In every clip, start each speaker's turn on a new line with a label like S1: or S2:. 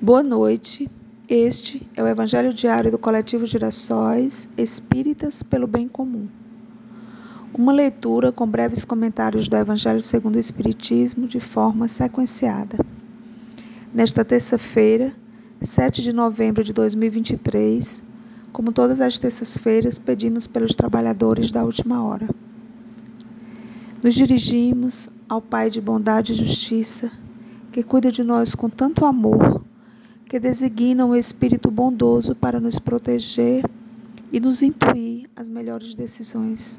S1: Boa noite. Este é o Evangelho Diário do Coletivo Girassóis Espíritas pelo Bem Comum. Uma leitura com breves comentários do Evangelho segundo o Espiritismo de forma sequenciada. Nesta terça-feira, 7 de novembro de 2023, como todas as terças-feiras, pedimos pelos trabalhadores da última hora. Nos dirigimos ao Pai de bondade e justiça, que cuida de nós com tanto amor que designa um espírito bondoso para nos proteger e nos intuir as melhores decisões.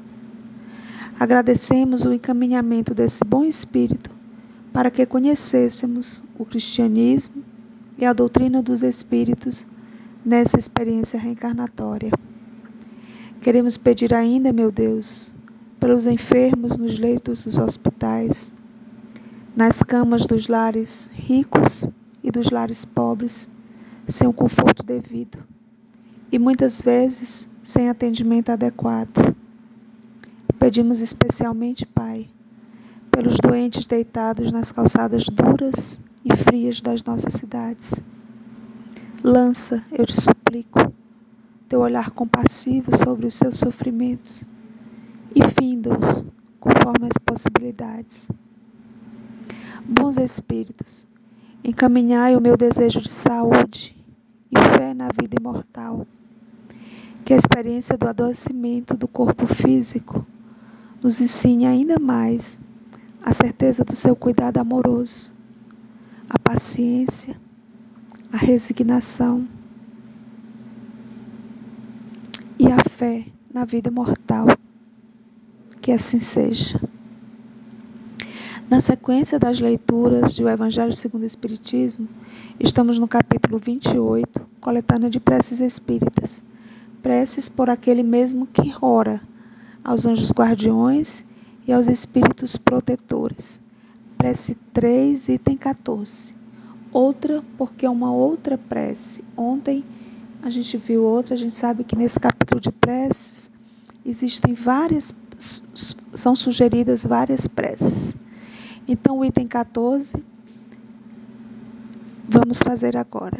S1: Agradecemos o encaminhamento desse bom espírito para que conhecêssemos o cristianismo e a doutrina dos espíritos nessa experiência reencarnatória. Queremos pedir ainda, meu Deus, pelos enfermos nos leitos dos hospitais, nas camas dos lares ricos e dos lares pobres, sem o conforto devido e muitas vezes sem atendimento adequado. Pedimos especialmente, Pai, pelos doentes deitados nas calçadas duras e frias das nossas cidades. Lança, eu te suplico, teu olhar compassivo sobre os seus sofrimentos e finda-os conforme as possibilidades. Bons Espíritos, Encaminhai o meu desejo de saúde e fé na vida imortal. Que a experiência do adoecimento do corpo físico nos ensine ainda mais a certeza do seu cuidado amoroso, a paciência, a resignação e a fé na vida imortal. Que assim seja. Na sequência das leituras do Evangelho segundo o Espiritismo, estamos no capítulo 28, coletânea de preces espíritas. Preces por aquele mesmo que ora aos anjos guardiões e aos espíritos protetores. Prece 3, item 14. Outra, porque é uma outra prece. Ontem a gente viu outra, a gente sabe que nesse capítulo de preces existem várias, são sugeridas várias preces. Então, o item 14, vamos fazer agora.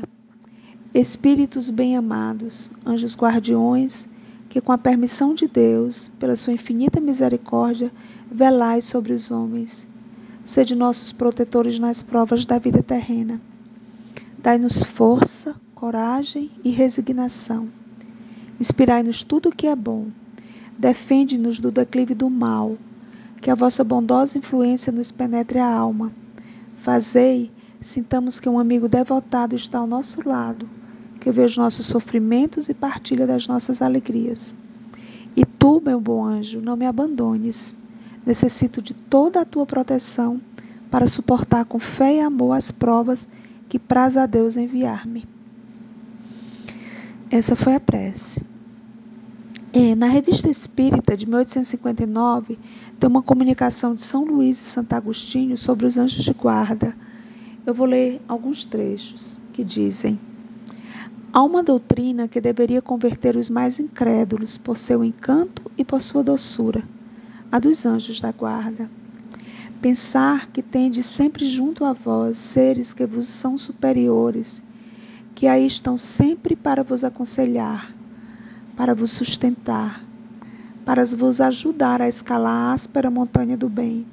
S1: Espíritos bem-amados, anjos guardiões, que com a permissão de Deus, pela sua infinita misericórdia, velai sobre os homens. Sede nossos protetores nas provas da vida terrena. Dai-nos força, coragem e resignação. Inspirai-nos tudo o que é bom. Defende-nos do declive do mal que a vossa bondosa influência nos penetre a alma. Fazei, sintamos que um amigo devotado está ao nosso lado, que vê os nossos sofrimentos e partilha das nossas alegrias. E tu, meu bom anjo, não me abandones. Necessito de toda a tua proteção para suportar com fé e amor as provas que praz a Deus enviar-me. Essa foi a prece. É, na Revista Espírita de 1859, tem uma comunicação de São Luís e Santo Agostinho sobre os anjos de guarda. Eu vou ler alguns trechos que dizem: Há uma doutrina que deveria converter os mais incrédulos por seu encanto e por sua doçura, a dos anjos da guarda. Pensar que tendes sempre junto a vós seres que vos são superiores, que aí estão sempre para vos aconselhar para vos sustentar, para vos ajudar a escalar a áspera montanha do bem,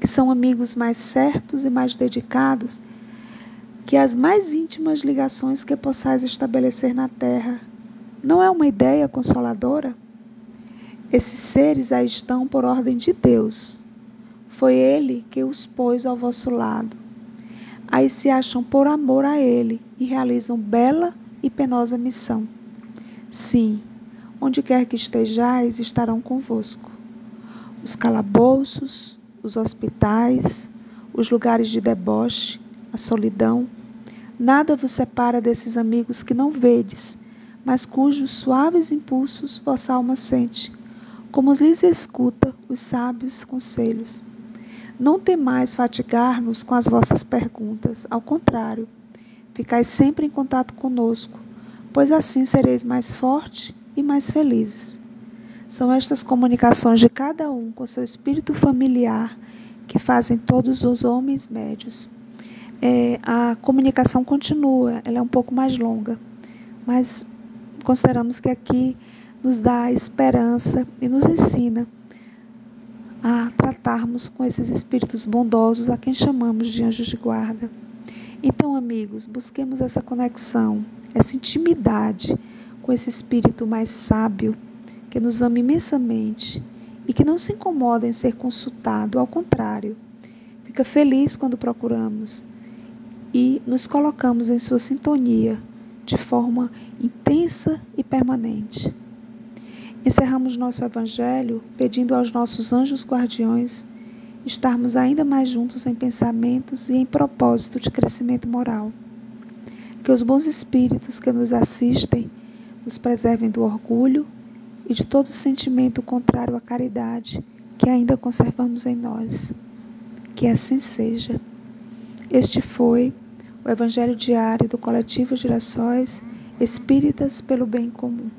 S1: que são amigos mais certos e mais dedicados que as mais íntimas ligações que possais estabelecer na terra. Não é uma ideia consoladora? Esses seres aí estão por ordem de Deus. Foi Ele que os pôs ao vosso lado. Aí se acham por amor a Ele e realizam bela e penosa missão. Sim, onde quer que estejais, estarão convosco. Os calabouços, os hospitais, os lugares de deboche, a solidão, nada vos separa desses amigos que não vedes, mas cujos suaves impulsos vossa alma sente, como lhes escuta os sábios conselhos. Não temais fatigar-nos com as vossas perguntas, ao contrário, ficai sempre em contato conosco pois assim sereis mais forte e mais felizes. São estas comunicações de cada um com seu espírito familiar que fazem todos os homens médios. é, a comunicação continua, ela é um pouco mais longa, mas consideramos que aqui nos dá esperança e nos ensina a tratarmos com esses espíritos bondosos a quem chamamos de anjos de guarda. Então, amigos, busquemos essa conexão, essa intimidade com esse espírito mais sábio que nos ama imensamente e que não se incomoda em ser consultado, ao contrário, fica feliz quando procuramos e nos colocamos em sua sintonia de forma intensa e permanente. Encerramos nosso Evangelho pedindo aos nossos anjos guardiões estarmos ainda mais juntos em pensamentos e em propósito de crescimento moral. Que os bons espíritos que nos assistem nos preservem do orgulho e de todo sentimento contrário à caridade que ainda conservamos em nós. Que assim seja. Este foi o Evangelho Diário do Coletivo Girassóis Espíritas pelo Bem Comum.